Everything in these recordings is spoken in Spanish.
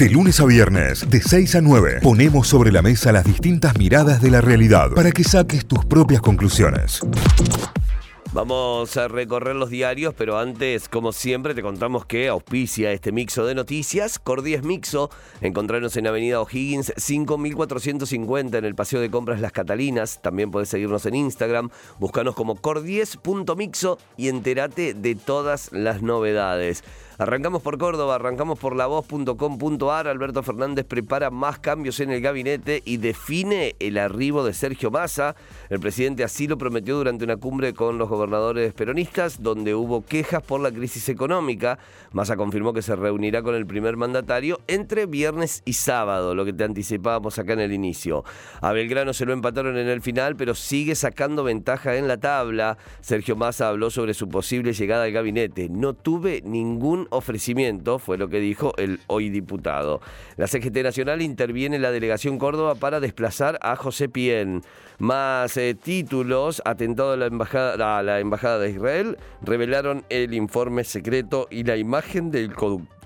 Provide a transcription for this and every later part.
De lunes a viernes, de 6 a 9, ponemos sobre la mesa las distintas miradas de la realidad para que saques tus propias conclusiones. Vamos a recorrer los diarios, pero antes, como siempre, te contamos que auspicia este mixo de noticias. Cordies Mixo, encontrarnos en Avenida O'Higgins 5450 en el Paseo de Compras Las Catalinas. También puedes seguirnos en Instagram, búscanos como cordies.mixo y entérate de todas las novedades. Arrancamos por Córdoba, arrancamos por lavoz.com.ar. Alberto Fernández prepara más cambios en el gabinete y define el arribo de Sergio Massa. El presidente así lo prometió durante una cumbre con los gobernadores peronistas, donde hubo quejas por la crisis económica. Massa confirmó que se reunirá con el primer mandatario entre viernes y sábado, lo que te anticipábamos acá en el inicio. A Belgrano se lo empataron en el final, pero sigue sacando ventaja en la tabla. Sergio Massa habló sobre su posible llegada al gabinete. No tuve ningún ofrecimiento, fue lo que dijo el hoy diputado. La CGT Nacional interviene en la delegación Córdoba para desplazar a José Pien. Más eh, títulos, atentado a la, embajada, a la Embajada de Israel, revelaron el informe secreto y la imagen del conductor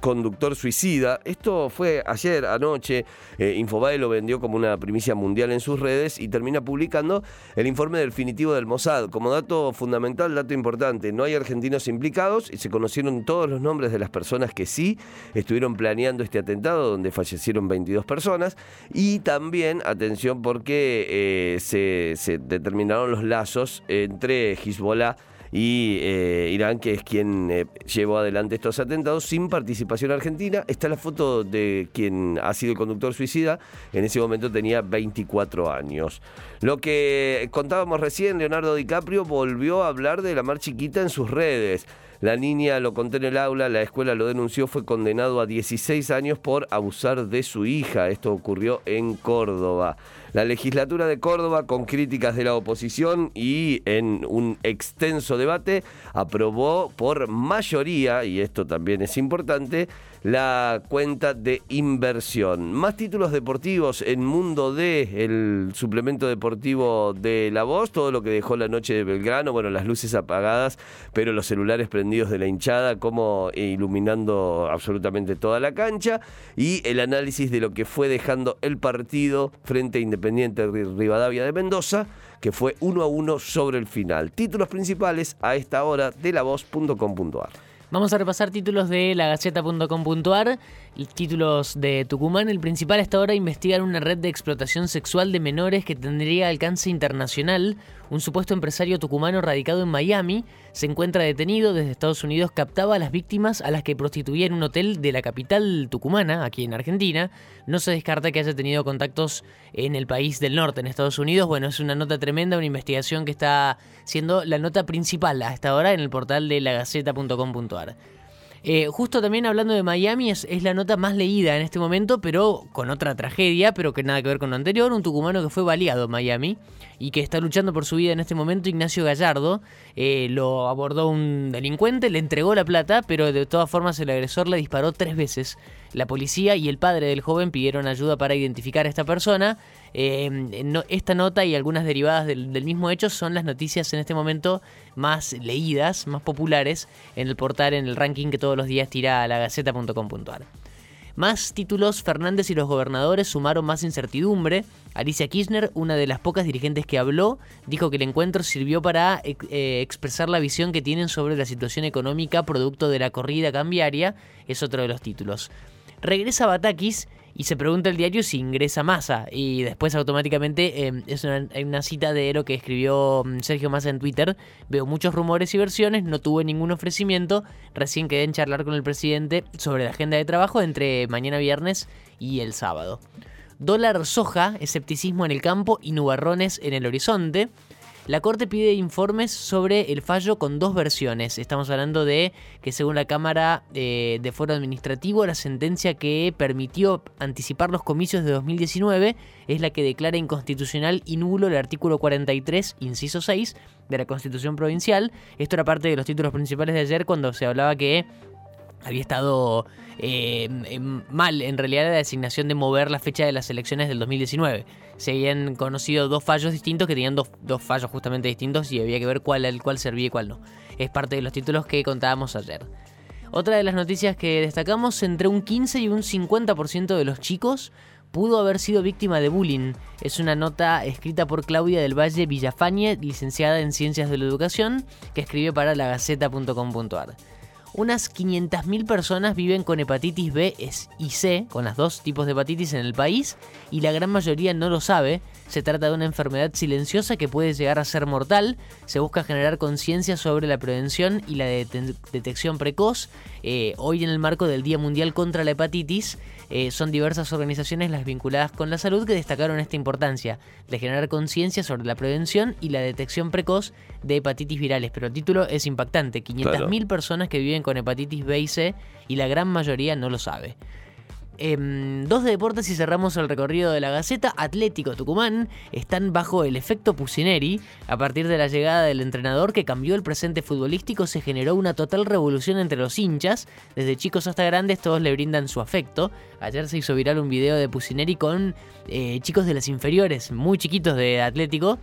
suicida. Esto fue ayer, anoche. Eh, Infobae lo vendió como una primicia mundial en sus redes y termina publicando el informe definitivo del Mossad. Como dato fundamental, dato importante, no hay argentinos implicados y se conocieron todos los nombres de las personas que sí estuvieron planeando este atentado, donde fallecieron 22 personas. Y también, atención, porque eh, se, se determinaron los lazos entre Hezbollah y eh, Irán, que es quien eh, llevó adelante estos atentados sin participación argentina. Está la foto de quien ha sido el conductor suicida. En ese momento tenía 24 años. Lo que contábamos recién, Leonardo DiCaprio volvió a hablar de la mar chiquita en sus redes. La niña lo contó en el aula, la escuela lo denunció, fue condenado a 16 años por abusar de su hija. Esto ocurrió en Córdoba. La legislatura de Córdoba, con críticas de la oposición y en un extenso debate, aprobó por mayoría, y esto también es importante, la cuenta de inversión. Más títulos deportivos en Mundo D, el suplemento deportivo de La Voz, todo lo que dejó la noche de Belgrano, bueno, las luces apagadas, pero los celulares prendidos de la hinchada, como iluminando absolutamente toda la cancha, y el análisis de lo que fue dejando el partido frente a Independiente Rivadavia de Mendoza, que fue uno a uno sobre el final. Títulos principales a esta hora de lavoz.com.ar. Vamos a repasar títulos de lagaceta.com.ar, títulos de Tucumán. El principal hasta ahora investigar una red de explotación sexual de menores que tendría alcance internacional. Un supuesto empresario tucumano radicado en Miami se encuentra detenido desde Estados Unidos, captaba a las víctimas a las que prostituía en un hotel de la capital tucumana, aquí en Argentina. No se descarta que haya tenido contactos en el país del norte, en Estados Unidos. Bueno, es una nota tremenda, una investigación que está siendo la nota principal hasta ahora en el portal de lagaceta.com.ar. Eh, justo también hablando de Miami, es, la nota más leída en este momento, pero con otra tragedia, pero que nada que ver con lo anterior. Un tucumano que fue baleado en Miami y que está luchando por su vida en este momento, Ignacio Gallardo. Eh, lo abordó un delincuente, le entregó la plata, pero de todas formas el agresor le disparó tres veces. La policía y el padre del joven pidieron ayuda para identificar a esta persona. Eh, esta nota y algunas derivadas del, mismo hecho son las noticias en este momento más leídas, más populares en el portal, en el ranking que todos los días tira a la gaceta.com.ar. Más títulos, Fernández y los gobernadores sumaron más incertidumbre. Alicia Kirchner, una de las pocas dirigentes que habló, dijo que el encuentro sirvió para eh, expresar la visión que tienen sobre la situación económica producto de la corrida cambiaria. Es otro de los títulos. Regresa Batakis y se pregunta el diario si ingresa Massa. Y después automáticamente em, es una, cita de lo que escribió mm, Sergio Massa en Twitter. Veo muchos rumores y versiones, no tuve ningún ofrecimiento. Recién quedé en charlar con el presidente sobre la agenda de trabajo entre mañana viernes y el sábado. Dólar soja, escepticismo en el campo y nubarrones en el horizonte. La Corte pide informes sobre el fallo con dos versiones. Estamos hablando de que según la Cámara eh, de Foro Administrativo, la sentencia que permitió anticipar los comicios de 2019 es la que declara inconstitucional y nulo el artículo 43, inciso 6 de la Constitución Provincial. Esto era parte de los títulos principales de ayer cuando se hablaba que había estado eh, mal en realidad la designación de mover la fecha de las elecciones del 2019. Se habían conocido dos fallos distintos que tenían dos, fallos justamente distintos y había que ver cuál, cuál servía y cuál no. Es parte de los títulos que contábamos ayer. Otra de las noticias que destacamos, entre un 15 y un 50% de los chicos pudo haber sido víctima de bullying. Es una nota escrita por Claudia del Valle Villafañe, licenciada en Ciencias de la Educación, que escribe para lagaceta.com.ar. Unas 500.000 personas viven con hepatitis B y C, con las dos tipos de hepatitis en el país, y la gran mayoría no lo sabe. Se trata de una enfermedad silenciosa que puede llegar a ser mortal. Se busca generar conciencia sobre la prevención y la detección precoz. Eh, hoy en el marco del Día Mundial contra la Hepatitis, eh, son diversas organizaciones las vinculadas con la salud que destacaron esta importancia de generar conciencia sobre la prevención y la detección precoz de hepatitis virales. Pero el título es impactante, 500.000 personas que viven con hepatitis B y C y la gran mayoría no lo sabe. Em, dos de deportes y cerramos el recorrido de la Gaceta. Atlético Tucumán están bajo el efecto Pusineri. A partir de la llegada del entrenador que cambió el presente futbolístico, se generó una total revolución entre los hinchas. Desde chicos hasta grandes, todos le brindan su afecto. Ayer se hizo viral un video de Pusineri con eh, chicos de las inferiores, muy chiquitos de Atlético,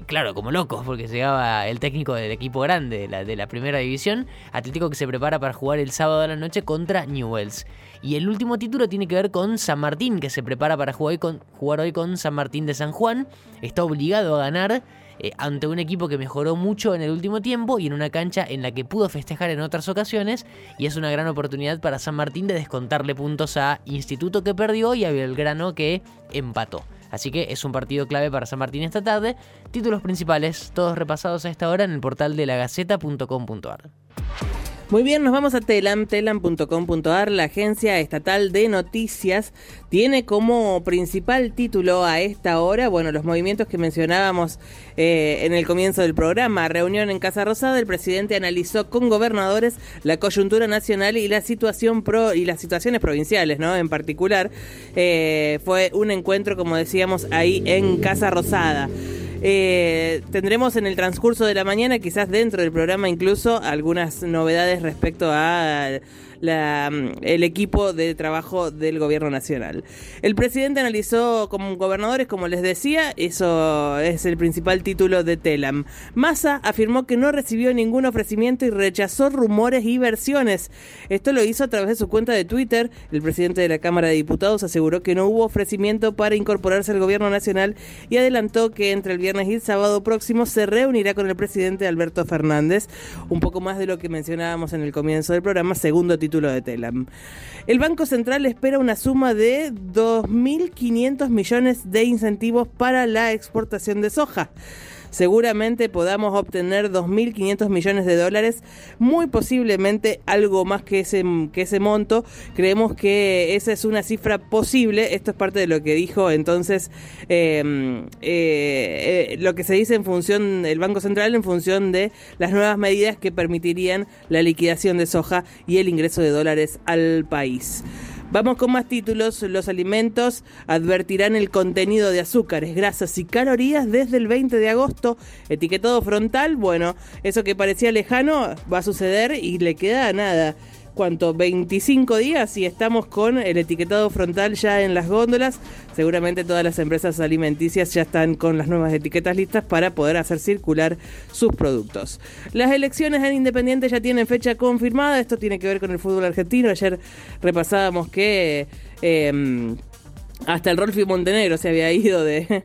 claro, como locos, porque llegaba el técnico del equipo grande de la, primera división, Atlético que se prepara para jugar el sábado de la noche contra Newells. Y el último título tiene que ver con San Martín, que se prepara para jugar hoy con, jugar hoy con San Martín de San Juan. Está obligado a ganar eh, ante un equipo que mejoró mucho en el último tiempo y en una cancha en la que pudo festejar en otras ocasiones. Y es una gran oportunidad para San Martín de descontarle puntos a Instituto que perdió y a Belgrano que empató. Así que es un partido clave para San Martín esta tarde. Títulos principales, todos repasados a esta hora en el portal de lagaceta.com.ar. Muy bien, nos vamos a telam, telam.com.ar. La agencia estatal de noticias tiene como principal título a esta hora, bueno, los movimientos que mencionábamos eh, en el comienzo del programa. Reunión en Casa Rosada, el presidente analizó con gobernadores la coyuntura nacional y la situación pro y las situaciones provinciales, ¿no? En particular, eh, fue un encuentro, como decíamos, ahí en Casa Rosada. Eh, tendremos en el transcurso de la mañana, quizás dentro del programa incluso, algunas novedades respecto a Mm, el equipo de trabajo del gobierno nacional. El presidente analizó como gobernadores, como les decía, eso es el principal título de Telam. Massa afirmó que no recibió ningún ofrecimiento y rechazó rumores y versiones. Esto lo hizo a través de su cuenta de Twitter. El presidente de la Cámara de Diputados aseguró que no hubo ofrecimiento para incorporarse al gobierno nacional y adelantó que entre el viernes y el sábado próximo se reunirá con el presidente Alberto Fernández. Un poco más de lo que mencionábamos en el comienzo del programa, segundo título de Telam. El Banco Central espera una suma de 2.500 millones de incentivos para la exportación de soja seguramente podamos obtener 2.500 millones de dólares, muy posiblemente algo más que ese, que ese monto. Creemos que esa es una cifra posible, esto es parte de lo que dijo entonces em, eh, eh, lo que se dice en función del Banco Central en función de las nuevas medidas que permitirían la liquidación de soja y el ingreso de dólares al país. Vamos con más títulos. Los alimentos advertirán el contenido de azúcares, grasas y calorías desde el 20 de agosto. Etiquetado frontal, bueno, eso que parecía lejano va a suceder y le queda nada. ¿Cuánto? 25 días y estamos con el etiquetado frontal ya en las góndolas. Seguramente todas las empresas alimenticias ya están con las nuevas etiquetas listas para poder hacer circular sus productos. Las elecciones en Independiente ya tienen fecha confirmada. Esto tiene que ver con el fútbol argentino. Ayer repasábamos que... Em, hasta el Rolfi Montenegro se había ido de,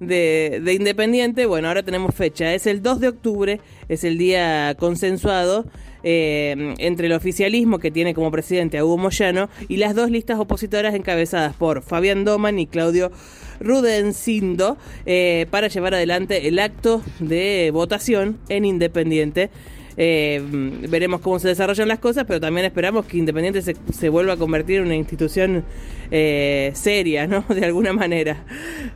de, de, Independiente. Bueno, ahora tenemos fecha. Es el 2 de octubre, es el día consensuado eh, entre el oficialismo que tiene como presidente a Hugo Moyano y las dos listas opositoras encabezadas por Fabián Doman y Claudio Rudencindo eh, para llevar adelante el acto de votación en Independiente. Eh, veremos cómo se desarrollan las cosas, pero también esperamos que Independiente se, se vuelva a convertir en una institución seria, ¿no? De alguna manera.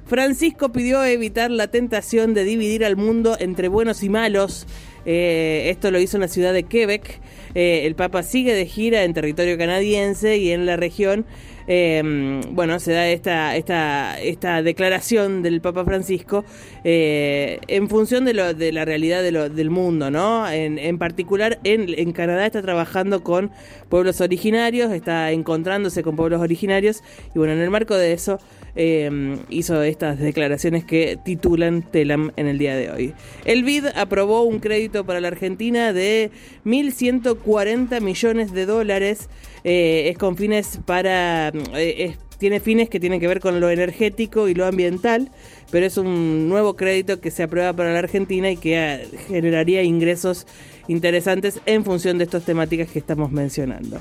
Francisco pidió evitar la tentación de dividir al mundo entre buenos y malos. Eh, esto lo hizo en la ciudad de Quebec. Eh, el Papa sigue de gira en territorio canadiense y en la región. Eh, bueno, se da esta, esta, esta declaración del Papa Francisco en función de, lo, de la realidad del mundo, ¿no? En, en particular, en, Canadá está trabajando con pueblos originarios, está encontrándose con pueblos originarios, y bueno, en el marco de eso Em, hizo estas declaraciones que titulan Telam en el día de hoy. El BID aprobó un crédito para la Argentina de 1.140 40 millones de dólares. Eh, es con fines para... Eh, tiene fines que tienen que ver con lo energético y lo ambiental, pero es un nuevo crédito que se aprueba para la Argentina y que ah, generaría ingresos interesantes en función de estas temáticas que estamos mencionando.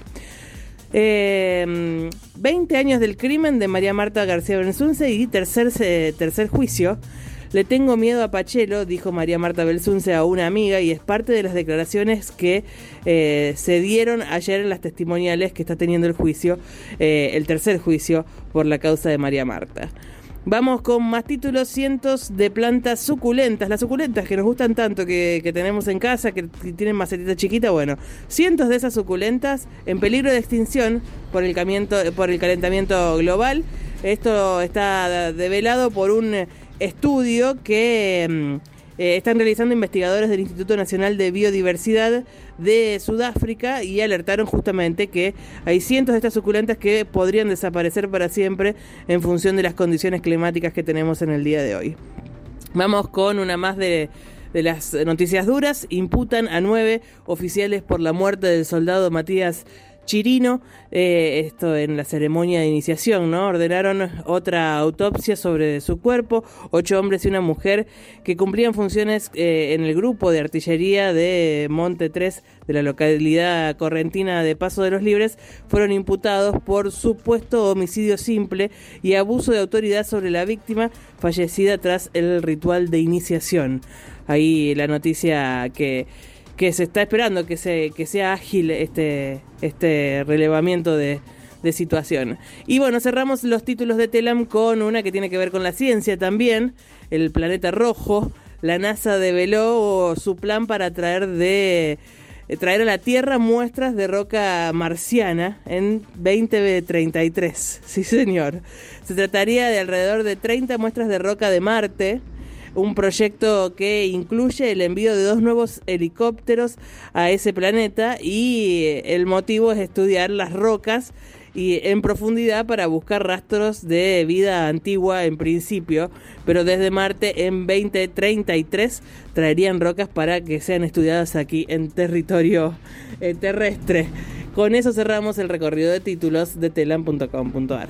20 años del crimen de María Marta García Benzunce y tercer, tercer juicio. Le tengo miedo a Pachelo, dijo María Marta Belsunce a una amiga, y es parte de las declaraciones que eh, se dieron ayer en las testimoniales que está teniendo el juicio, eh, el tercer juicio por la causa de María Marta. Vamos con más títulos, cientos de plantas suculentas, las suculentas que nos gustan tanto, que, tenemos en casa, que, tienen macetita chiquita, bueno, cientos de esas suculentas en peligro de extinción por el, por el calentamiento global. Esto está develado por un estudio que mm, eh, están realizando investigadores del Instituto Nacional de Biodiversidad de Sudáfrica y alertaron justamente que hay cientos de estas suculentas que podrían desaparecer para siempre en función de las condiciones climáticas que tenemos en el día de hoy. Vamos con una más de de las noticias duras, imputan a nueve oficiales por la muerte del soldado Matías Chirino, eh, esto en la ceremonia de iniciación, ¿no? Ordenaron otra autopsia sobre su cuerpo, ocho hombres y una mujer que cumplían funciones eh, en el grupo de artillería de Monte 3 de la localidad correntina de Paso de los Libres fueron imputados por supuesto homicidio simple y abuso de autoridad sobre la víctima fallecida tras el ritual de iniciación. Ahí la noticia que que se está esperando que, se, que sea ágil este, este relevamiento de, de situación. Y bueno, cerramos los títulos de Telam con una que tiene que ver con la ciencia también, el planeta rojo. La NASA develó su plan para traer de traer a la Tierra muestras de roca marciana en 2033. Sí, señor. Se trataría de alrededor de 30 muestras de roca de Marte un proyecto que incluye el envío de dos nuevos helicópteros a ese planeta y el motivo es estudiar las rocas y en profundidad para buscar rastros de vida antigua en principio, pero desde Marte en 2033 traerían rocas para que sean estudiadas aquí en territorio eh, terrestre. Con eso cerramos el recorrido de títulos de telam.com.ar.